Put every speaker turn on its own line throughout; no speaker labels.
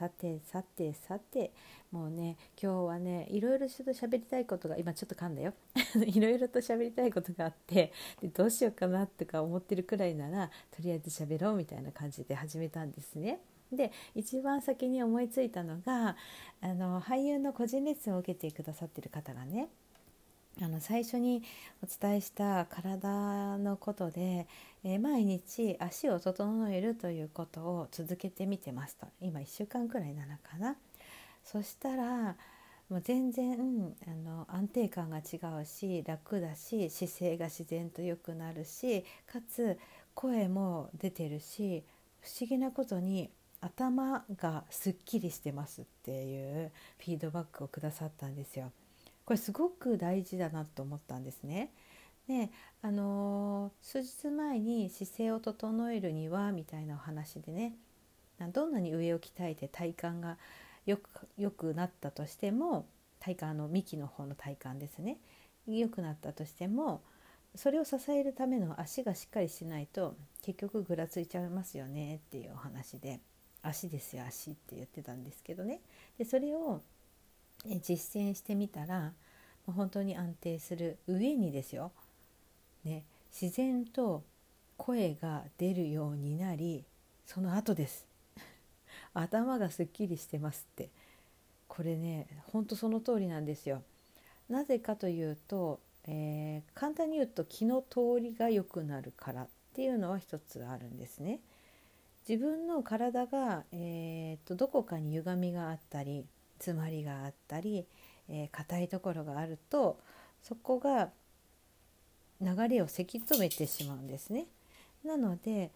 さてさてさてもうね今日はねいろいろちょっと喋りたいことが今ちょっと噛んだよ いろいろと喋りたいことがあってでどうしようかなとか思ってるくらいならとりあえず喋ろうみたいな感じで始めたんですね。で一番先に思いついたのがあの俳優の個人レッスンを受けてくださってる方がねあの最初にお伝えした体のことで、えー毎日足を整えるということを続けてみてますと今1週間くらいなのかなそしたらもう全然あの安定感が違うし楽だし姿勢が自然と良くなるしかつ声も出てるし不思議なことに頭がすっきりしてますっていうフィードバックをくださったんですよ。これすごく大事だなと思ったんですね。であの数日前に姿勢を整えるにはみたいなお話でねどんなに上を鍛えて体幹がよくよくなったとしても体幹の幹の方の体幹ですね良くなったとしてもそれを支えるための足がしっかりしないと結局ぐらついちゃいますよねっていうお話で足ですよ足って言ってたんですけどねでそれを実践してみたら本当に安定する上にですよ、ね、自然と声が出るようになりその後です 頭がすっきりしてますってこれね本当その通りなんですよ。なぜかというと、えー簡単に言うと気の通りが良くなるからっていうのは一つあるんですね。自分の体が、えーとどこかに歪みがあったり詰まりがあったりえー硬いところがあるとそこが流れをせき止めてしまうんですね。なので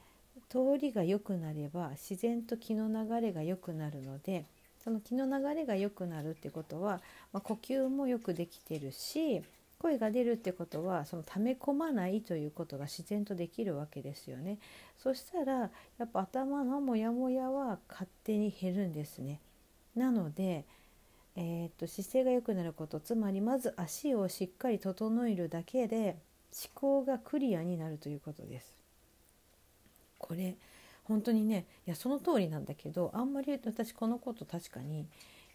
通りが良くなれば自然と気の流れが良くなるのでその気の流れが良くなるってことは、まあ、呼吸もよくできてるし声が出るってことはその溜め込まないということが自然とできるわけですよね。そしたらやっぱ頭のモヤモヤは勝手に減るんですね。なのでえー、と姿勢が良くなることつまりまず足をしっかり整えるだけで思考がクリアになるということです。これ本当にねいやその通りなんだけどあんまり私このこと確かに、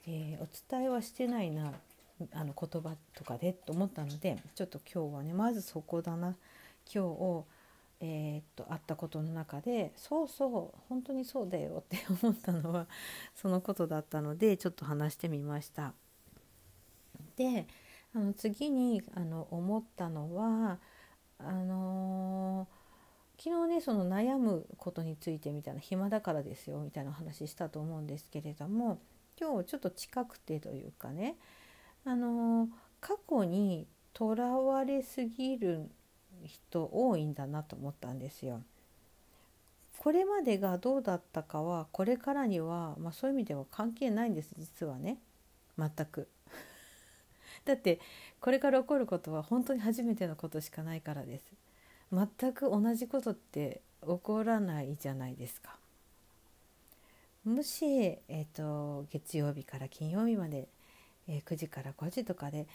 えーお伝えはしてないなあの言葉とかでと思ったのでちょっと今日はねまずそこだな今日をえーっとあったことの中でそうそう本当にそうだよって思ったのはそのことだったのでちょっと話してみました。であの次にあの思ったのはあのー昨日ねその悩むことについてみたいな暇だからですよみたいな話したと思うんですけれども今日ちょっと近くてというかねあのー過去にとらわれすぎる人多いんだなと思ったんですよ。これまでがどうだったかはこれからには、まあ、そういう意味では関係ないんです実はね全く。だってこれから起こることは本当に初めてのことしかないからです。全く同じことって起こらないじゃないですか。もし、えー、と月曜日から金曜日まで、えー9時から5時とかで、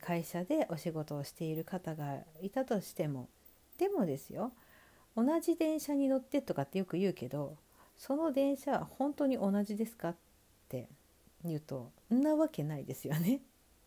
会社でお仕事をしている方がいたとしてもでもですよ同じ電車に乗ってとかってよく言うけどその電車は本当に同じですかって言うとんなわけないですよね。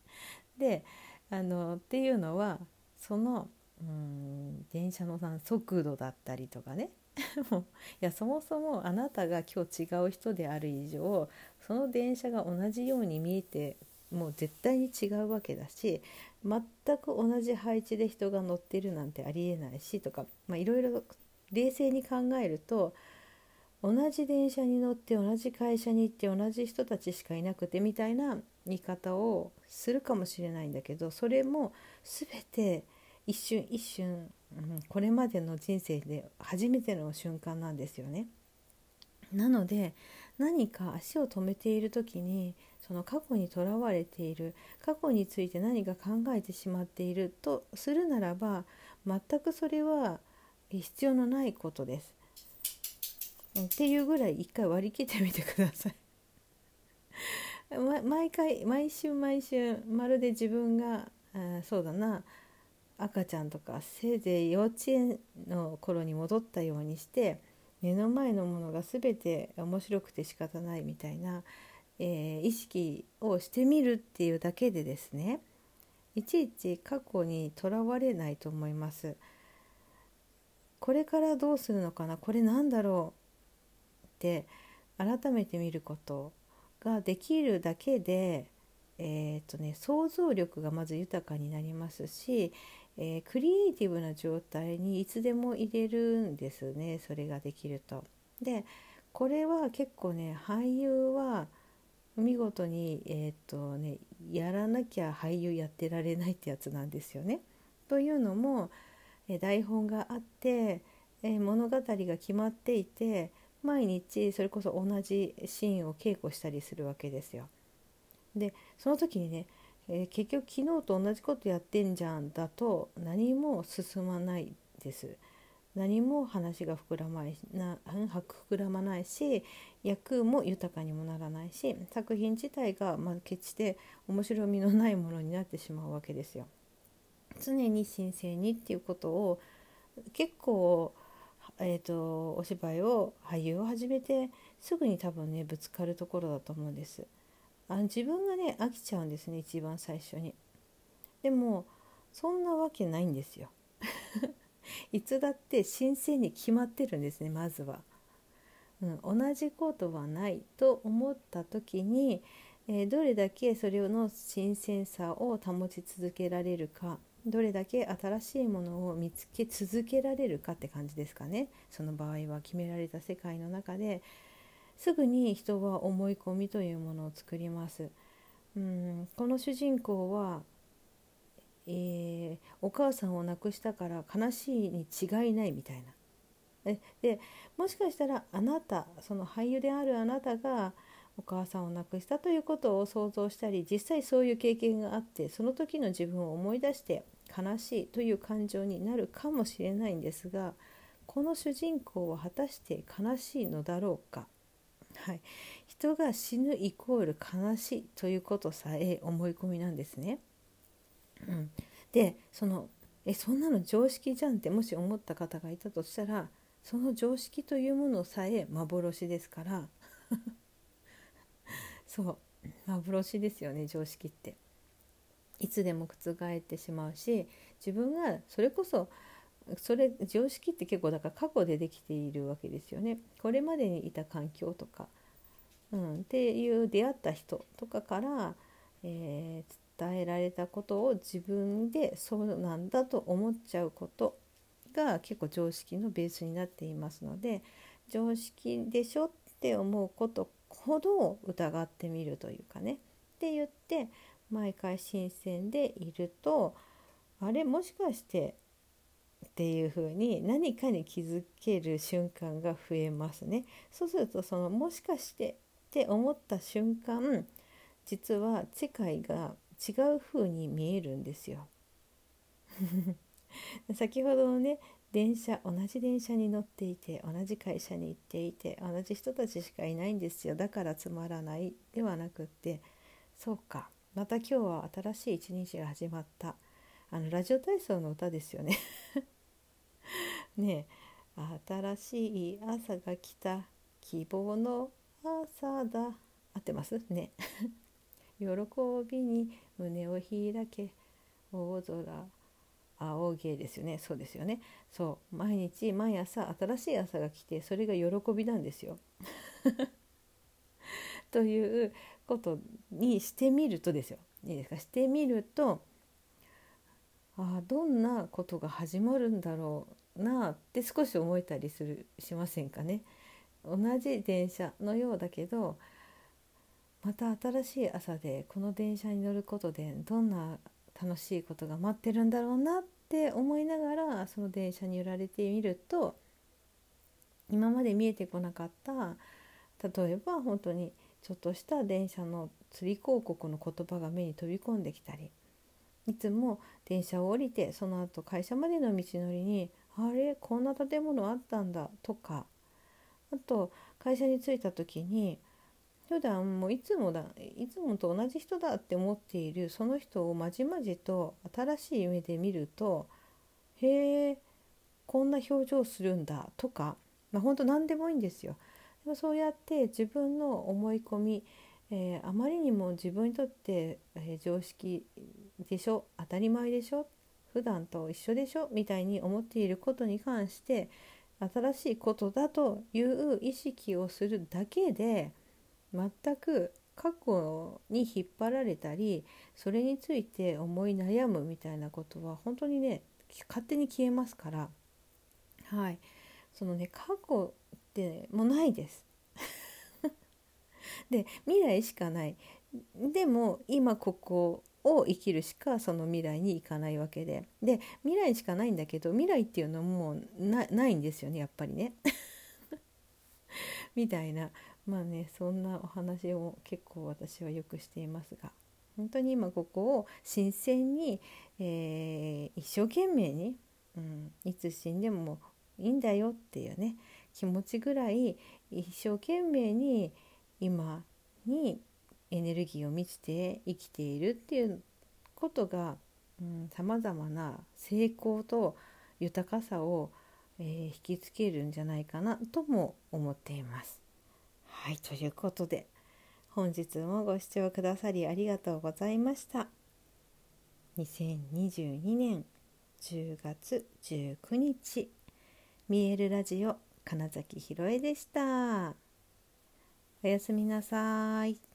であのっていうのはそのうん電車の速度だったりとかね いやそもそもあなたが今日違う人である以上その電車が同じように見えてもう絶対に違うわけだし全く同じ配置で人が乗ってるなんてありえないしとかいろいろ冷静に考えると同じ電車に乗って同じ会社に行って同じ人たちしかいなくてみたいな言い方をするかもしれないんだけどそれも全て一瞬一瞬、うんこれまでの人生で初めての瞬間なんですよね。なので何か足を止めている時にその過去にとらわれている過去について何か考えてしまっているとするならば全くそれは必要のないことです。っていうぐらい一回割り切ってみてください。毎回毎週毎週まるで自分があそうだな赤ちゃんとかせいぜい幼稚園の頃に戻ったようにして目の前のものが全て面白くて仕方ないみたいな、えー、意識をしてみるっていうだけでですねいちいち過去にとらわれないと思います。これからどうするのかな？これなんだろう？って改めて見ることができるだけで、えーとね、想像力がまず豊かになりますし、えー、クリエイティブな状態にいつでも入れるんですねそれができると。でこれは結構ね俳優は見事に、えーとね、やらなきゃ俳優やってられないってやつなんですよね。というのも、え台本があって、え物語が決まっていて毎日それこそ同じシーンを稽古したりするわけですよ。でその時にねえー、結局昨日と同じことやってんじゃんだと何も進まないです。何も話が膨らまないな膨らまないし役も豊かにもならないし作品自体がまあ決して面白みのないものになってしまうわけですよ。常に神聖にっていうことを結構、えーとお芝居を俳優を始めてすぐに多分ねぶつかるところだと思うんです。あの自分がね飽きちゃうんですね一番最初にでもそんなわけないんですよいつだって新鮮に決まってるんですねまずは、うん、同じことはないと思った時に、えー、どれだけそれの新鮮さを保ち続けられるかどれだけ新しいものを見つけ続けられるかって感じですかねその場合は決められた世界の中ですぐに人は思い込みというものを作ります。うんこの主人公は、えー、お母さんを亡くしたから悲しいに違いないみたいな。でもしかしたらあなたその俳優であるあなたがお母さんを亡くしたということを想像したり実際そういう経験があってその時の自分を思い出して悲しいという感情になるかもしれないんですがこの主人公は果たして悲しいのだろうかはい、人が死ぬイコール悲しいということさえ思い込みなんですね。うん、でそのえそんなの常識じゃんってもし思った方がいたとしたらその常識というものさえ幻ですから。そう。幻ですよね常識って。いつでも覆ってしまうし自分がそれこそそれ常識って結構だから過去でできているわけですよね。これまでにいた環境とか、うん、っていう出会った人とかから、えー、えられたことを自分でそうなんだと思っちゃうことが結構常識のベースになっていますので常識でしょって思うことほど疑ってみるというかねって言って毎回新鮮でいるとあれもしかしてっていう風に何かに気づける瞬間が増えますね。そうするとそのもしかしてって思った瞬間実は世界が違う風に見えるんですよ。先ほどのね電車同じ電車に乗っていて同じ会社に行っていて同じ人たちしかいないんですよ。だからつまらないではなくって。そうか。また今日は新しい一日が始まった。あのラジオ体操の歌ですよね。ね新しい朝が来た。希望の朝だ。合ってます？ね。喜びに胸を開け大空青毛ですよね。そうですよね。そう。毎日毎朝新しい朝が来てそれが喜びなんですよ。ということにしてみるとですよ。いいですか？してみるとあどんなことが始まるんだろうなって少し思えたりするしませんかね。同じ電車のようだけどまた新しい朝でこの電車に乗ることでどんな楽しいことが待ってるんだろうなって思いながらその電車に揺られてみると今まで見えてこなかった例えば本当にちょっとした電車の釣り広告の言葉が目に飛び込んできたりいつも電車を降りてその後会社までの道のりにあれこんな建物あったんだとかあと会社に着いた時に普段もいつもだいつもと同じ人だって思っているその人をまじまじと新しい目で見るとへえこんな表情するんだとか、まあ、本当何でもいいんですよ。でもそうやって自分の思い込み、えー、あまりにも自分にとって、えー、常識でしょ当たり前でしょ普段と一緒でしょみたいに思っていることに関して新しいことだという意識をするだけで全く過去に引っ張られたりそれについて思い悩むみたいなことは本当にね勝手に消えますから。はい。そのね過去ってもうないです。で未来しかない。でも今ここを生きるしかその未来に行かないわけで。で未来しかないんだけど未来っていうのももうないんですよねやっぱりね。みたいな。まあねそんなお話を結構私はよくしていますが本当に今ここを新鮮に、えー、一生懸命に、うん、いつ死んでもいいんだよっていうね気持ちぐらい一生懸命に今にエネルギーを満ちて生きているっていうことがさまざまな成功と豊かさを、えー、引きつけるんじゃないかなとも思っています。はいということで本日もご視聴くださりありがとうございました。2022年10月19日見えるラジオ金崎ひろえでした。おやすみなさい。